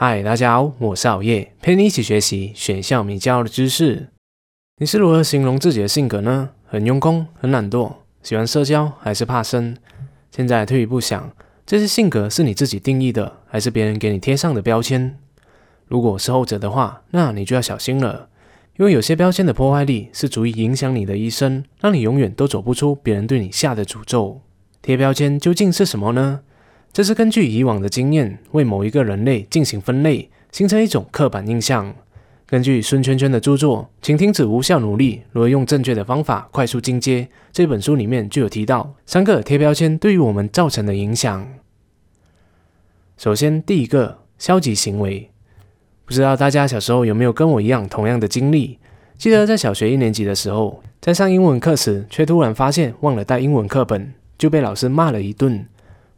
嗨，大家好，我是熬夜，陪你一起学习选校名教的知识。你是如何形容自己的性格呢？很用功，很懒惰，喜欢社交，还是怕生？现在退一步想，这些性格是你自己定义的，还是别人给你贴上的标签？如果是后者的话，那你就要小心了，因为有些标签的破坏力是足以影响你的一生，让你永远都走不出别人对你下的诅咒。贴标签究竟是什么呢？这是根据以往的经验，为某一个人类进行分类，形成一种刻板印象。根据孙圈圈的著作《请停止无效努力，如何用正确的方法快速进阶》这本书里面就有提到三个贴标签对于我们造成的影响。首先，第一个消极行为，不知道大家小时候有没有跟我一样同样的经历？记得在小学一年级的时候，在上英文课时，却突然发现忘了带英文课本，就被老师骂了一顿。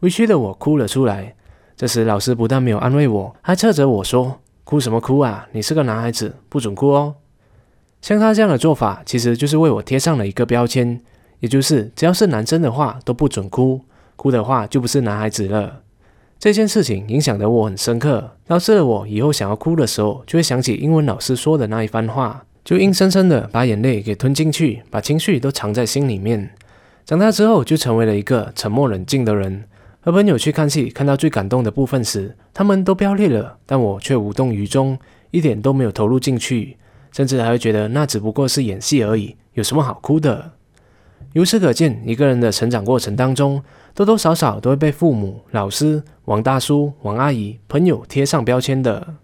委屈的我哭了出来。这时，老师不但没有安慰我，还斥责我说：“哭什么哭啊？你是个男孩子，不准哭哦。”像他这样的做法，其实就是为我贴上了一个标签，也就是只要是男生的话都不准哭，哭的话就不是男孩子了。这件事情影响的我很深刻，导致了我以后想要哭的时候，就会想起英文老师说的那一番话，就硬生生的把眼泪给吞进去，把情绪都藏在心里面。长大之后，就成为了一个沉默冷静的人。和朋友去看戏，看到最感动的部分时，他们都飙泪了，但我却无动于衷，一点都没有投入进去，甚至还会觉得那只不过是演戏而已，有什么好哭的？由此可见，一个人的成长过程当中，多多少少都会被父母、老师、王大叔、王阿姨、朋友贴上标签的。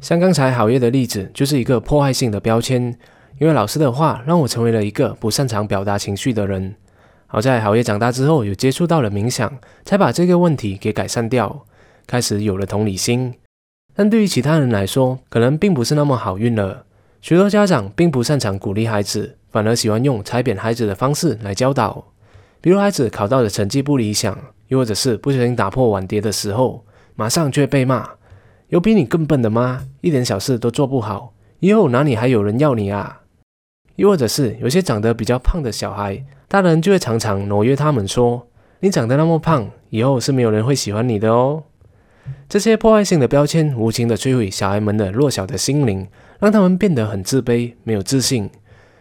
像刚才好业的例子，就是一个破坏性的标签，因为老师的话让我成为了一个不擅长表达情绪的人。好在好业长大之后，有接触到了冥想，才把这个问题给改善掉，开始有了同理心。但对于其他人来说，可能并不是那么好运了。许多家长并不擅长鼓励孩子，反而喜欢用踩扁孩子的方式来教导。比如孩子考到的成绩不理想，又或者是不小心打破碗碟的时候，马上就会被骂：“有比你更笨的吗？一点小事都做不好，以后哪里还有人要你啊？”又或者是有些长得比较胖的小孩。大人就会常常挪约他们说：“你长得那么胖，以后是没有人会喜欢你的哦。”这些破坏性的标签，无情的摧毁小孩们的弱小的心灵，让他们变得很自卑，没有自信。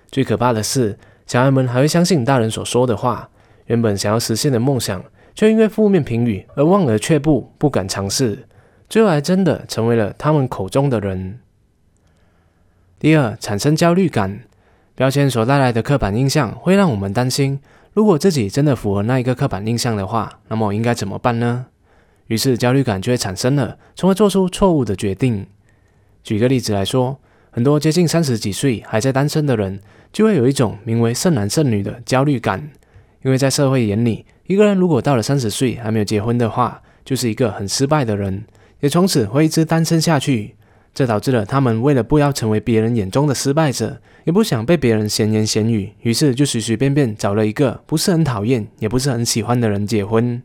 最可怕的是，小孩们还会相信大人所说的话，原本想要实现的梦想，却因为负面评语而望而却步，不敢尝试，最后还真的成为了他们口中的人。第二，产生焦虑感。标签所带来的刻板印象会让我们担心，如果自己真的符合那一个刻板印象的话，那么应该怎么办呢？于是焦虑感就会产生了，从而做出错误的决定。举个例子来说，很多接近三十几岁还在单身的人，就会有一种名为“剩男剩女”的焦虑感，因为在社会眼里，一个人如果到了三十岁还没有结婚的话，就是一个很失败的人，也从此会一直单身下去。这导致了他们为了不要成为别人眼中的失败者，也不想被别人闲言闲语，于是就随随便便找了一个不是很讨厌，也不是很喜欢的人结婚。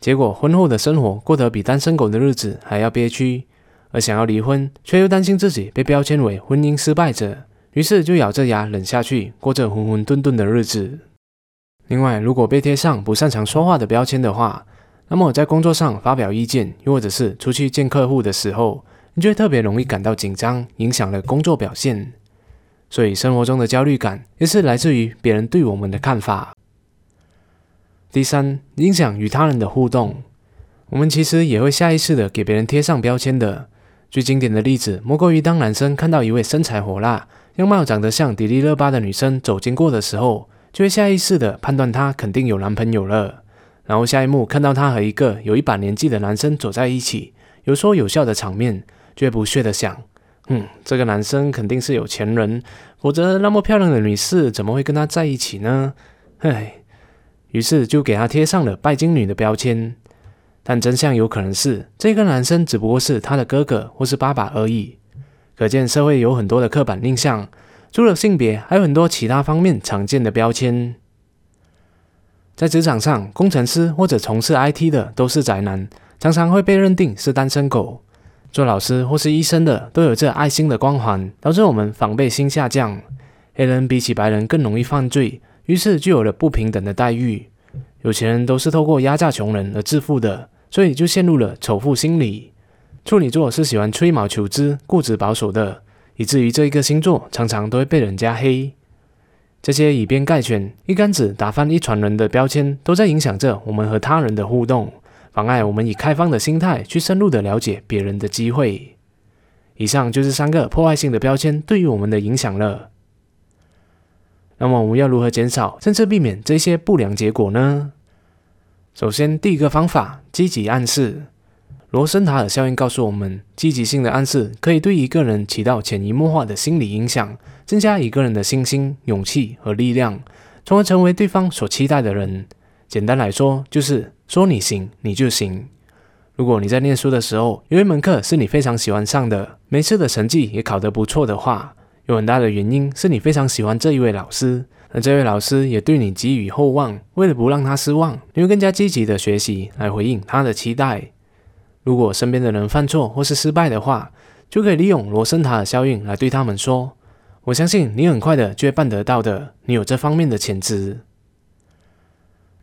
结果婚后的生活过得比单身狗的日子还要憋屈，而想要离婚，却又担心自己被标签为婚姻失败者，于是就咬着牙忍下去，过着浑浑沌沌的日子。另外，如果被贴上不擅长说话的标签的话，那么在工作上发表意见，又或者是出去见客户的时候，你就会特别容易感到紧张，影响了工作表现。所以生活中的焦虑感也是来自于别人对我们的看法。第三，影响与他人的互动，我们其实也会下意识的给别人贴上标签的。最经典的例子莫过于当男生看到一位身材火辣、样貌长得像迪丽热巴的女生走经过的时候，就会下意识的判断她肯定有男朋友了。然后下一幕看到她和一个有一把年纪的男生走在一起，有说有笑的场面。就会不屑的想，嗯，这个男生肯定是有钱人，否则那么漂亮的女士怎么会跟他在一起呢？唉，于是就给他贴上了拜金女的标签。但真相有可能是，这个男生只不过是他的哥哥或是爸爸而已。可见社会有很多的刻板印象，除了性别，还有很多其他方面常见的标签。在职场上，工程师或者从事 IT 的都是宅男，常常会被认定是单身狗。做老师或是医生的都有这爱心的光环，导致我们防备心下降。黑人比起白人更容易犯罪，于是就有了不平等的待遇。有钱人都是透过压榨穷人而致富的，所以就陷入了仇富心理。处女座是喜欢吹毛求疵、固执保守的，以至于这一个星座常常都会被人家黑。这些以偏概全、一竿子打翻一船人的标签，都在影响着我们和他人的互动，妨碍我们以开放的心态去深入的了解别人的机会。以上就是三个破坏性的标签对于我们的影响了。那么我们要如何减少甚至避免这些不良结果呢？首先，第一个方法，积极暗示。罗森塔尔效应告诉我们，积极性的暗示可以对一个人起到潜移默化的心理影响，增加一个人的信心、勇气和力量，从而成为对方所期待的人。简单来说，就是说你行，你就行。如果你在念书的时候有一门课是你非常喜欢上的，每次的成绩也考得不错的话，有很大的原因是你非常喜欢这一位老师。而这位老师也对你寄予厚望，为了不让他失望，你会更加积极的学习来回应他的期待。如果身边的人犯错或是失败的话，就可以利用罗森塔尔效应来对他们说：“我相信你很快的就会办得到的，你有这方面的潜质。”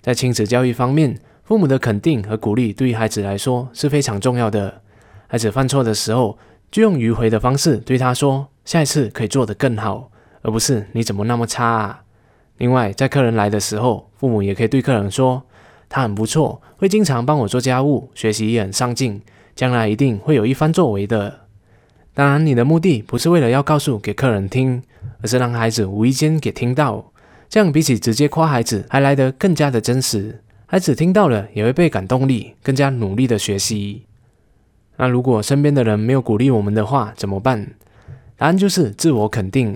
在亲子教育方面，父母的肯定和鼓励对于孩子来说是非常重要的。孩子犯错的时候，就用迂回的方式对他说：“下一次可以做得更好，而不是你怎么那么差。”啊。另外，在客人来的时候，父母也可以对客人说：“他很不错，会经常帮我做家务，学习也很上进，将来一定会有一番作为的。”当然，你的目的不是为了要告诉给客人听，而是让孩子无意间给听到，这样比起直接夸孩子还来得更加的真实。孩子听到了也会被感动力，更加努力的学习。那如果身边的人没有鼓励我们的话，怎么办？答案就是自我肯定。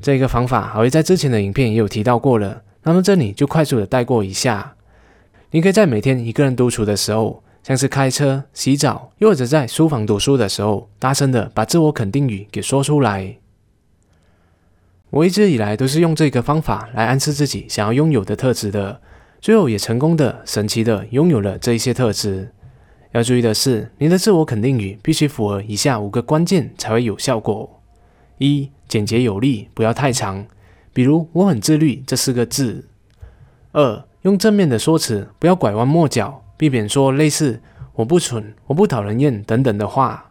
这个方法，好像在之前的影片也有提到过了。那么这里就快速的带过一下。你可以在每天一个人独处的时候，像是开车、洗澡，又或者在书房读书的时候，大声的把自我肯定语给说出来。我一直以来都是用这个方法来暗示自己想要拥有的特质的，最后也成功的、神奇的拥有了这一些特质。要注意的是，你的自我肯定语必须符合以下五个关键才会有效果：一。简洁有力，不要太长。比如“我很自律”这四个字。二，用正面的说辞，不要拐弯抹角，避免说类似“我不蠢”“我不讨人厌”等等的话。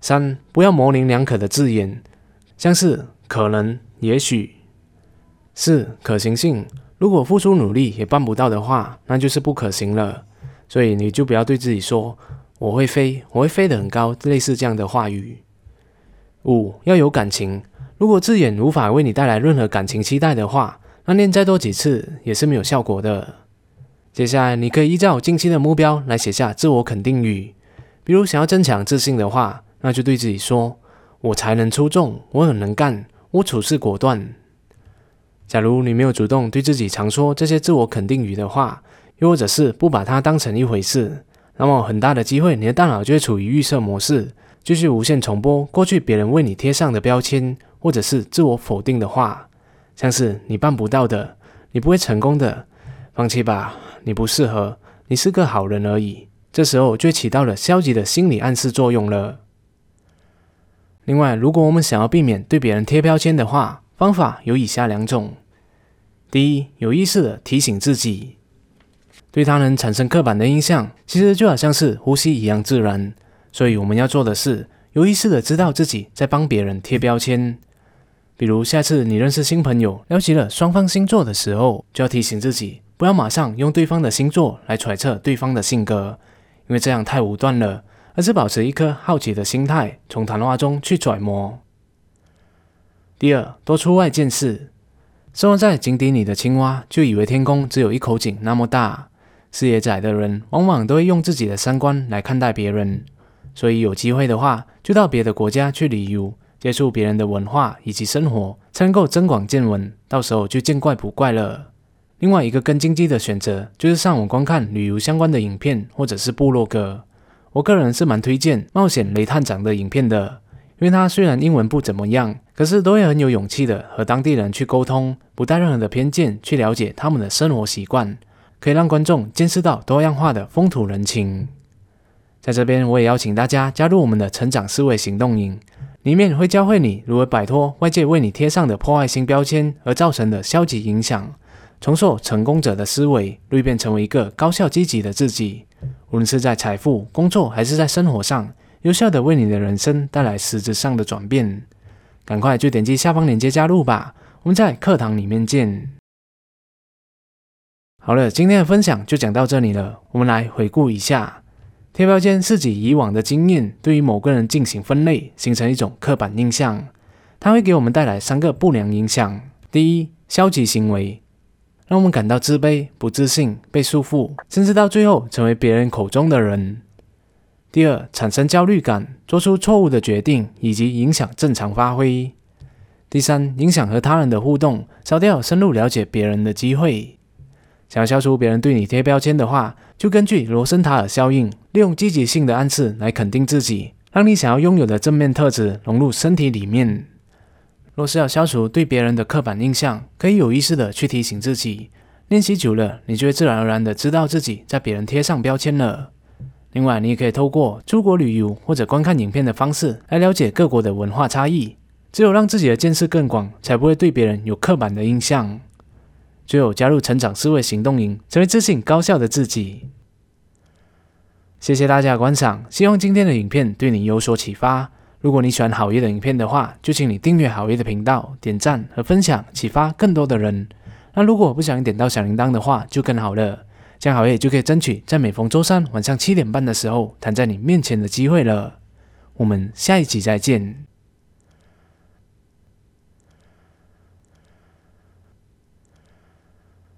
三，不要模棱两可的字眼，像是“可能”“也许”。四，可行性，如果付出努力也办不到的话，那就是不可行了。所以你就不要对自己说“我会飞，我会飞得很高”类似这样的话语。五要有感情，如果字眼无法为你带来任何感情期待的话，那念再多几次也是没有效果的。接下来，你可以依照近期的目标来写下自我肯定语，比如想要增强自信的话，那就对自己说：“我才能出众，我很能干，我处事果断。”假如你没有主动对自己常说这些自我肯定语的话，又或者是不把它当成一回事，那么很大的机会，你的大脑就会处于预设模式。继续无限重播过去别人为你贴上的标签，或者是自我否定的话，像是你办不到的，你不会成功的，放弃吧，你不适合，你是个好人而已。这时候就起到了消极的心理暗示作用了。另外，如果我们想要避免对别人贴标签的话，方法有以下两种：第一，有意识的提醒自己，对他人产生刻板的印象，其实就好像是呼吸一样自然。所以我们要做的是有意识的知道自己在帮别人贴标签。比如下次你认识新朋友，聊起了双方星座的时候，就要提醒自己不要马上用对方的星座来揣测对方的性格，因为这样太武断了，而是保持一颗好奇的心态，从谈话中去揣摩。第二，多出外见识。生活在井底里的青蛙就以为天空只有一口井那么大，视野窄的人往往都会用自己的三观来看待别人。所以有机会的话，就到别的国家去旅游，接触别人的文化以及生活，才能够增广见闻。到时候就见怪不怪了。另外一个更经济的选择，就是上网观看旅游相关的影片或者是部落格。我个人是蛮推荐冒险雷探长的影片的，因为他虽然英文不怎么样，可是都会很有勇气的和当地人去沟通，不带任何的偏见去了解他们的生活习惯，可以让观众见识到多样化的风土人情。在这边，我也邀请大家加入我们的成长思维行动营，里面会教会你如何摆脱外界为你贴上的破坏性标签而造成的消极影响，重塑成功者的思维，蜕变成为一个高效积极的自己。无论是在财富、工作还是在生活上，有效的为你的人生带来实质上的转变。赶快就点击下方链接加入吧！我们在课堂里面见。好了，今天的分享就讲到这里了。我们来回顾一下，贴标签是指以往的经验对于某个人进行分类，形成一种刻板印象。它会给我们带来三个不良影响：第一，消极行为，让我们感到自卑、不自信、被束缚，甚至到最后成为别人口中的人；第二，产生焦虑感，做出错误的决定，以及影响正常发挥；第三，影响和他人的互动，少掉深入了解别人的机会。想要消除别人对你贴标签的话，就根据罗森塔尔效应，利用积极性的暗示来肯定自己，让你想要拥有的正面特质融入身体里面。若是要消除对别人的刻板印象，可以有意识的去提醒自己，练习久了，你就会自然而然的知道自己在别人贴上标签了。另外，你也可以透过出国旅游或者观看影片的方式来了解各国的文化差异。只有让自己的见识更广，才不会对别人有刻板的印象。最后加入成长思维行动营，成为自信高效的自己。谢谢大家的观赏，希望今天的影片对你有所启发。如果你喜欢好业的影片的话，就请你订阅好业的频道，点赞和分享，启发更多的人。那如果不想点到小铃铛的话，就更好了，这样好业就可以争取在每逢周三晚上七点半的时候弹在你面前的机会了。我们下一集再见。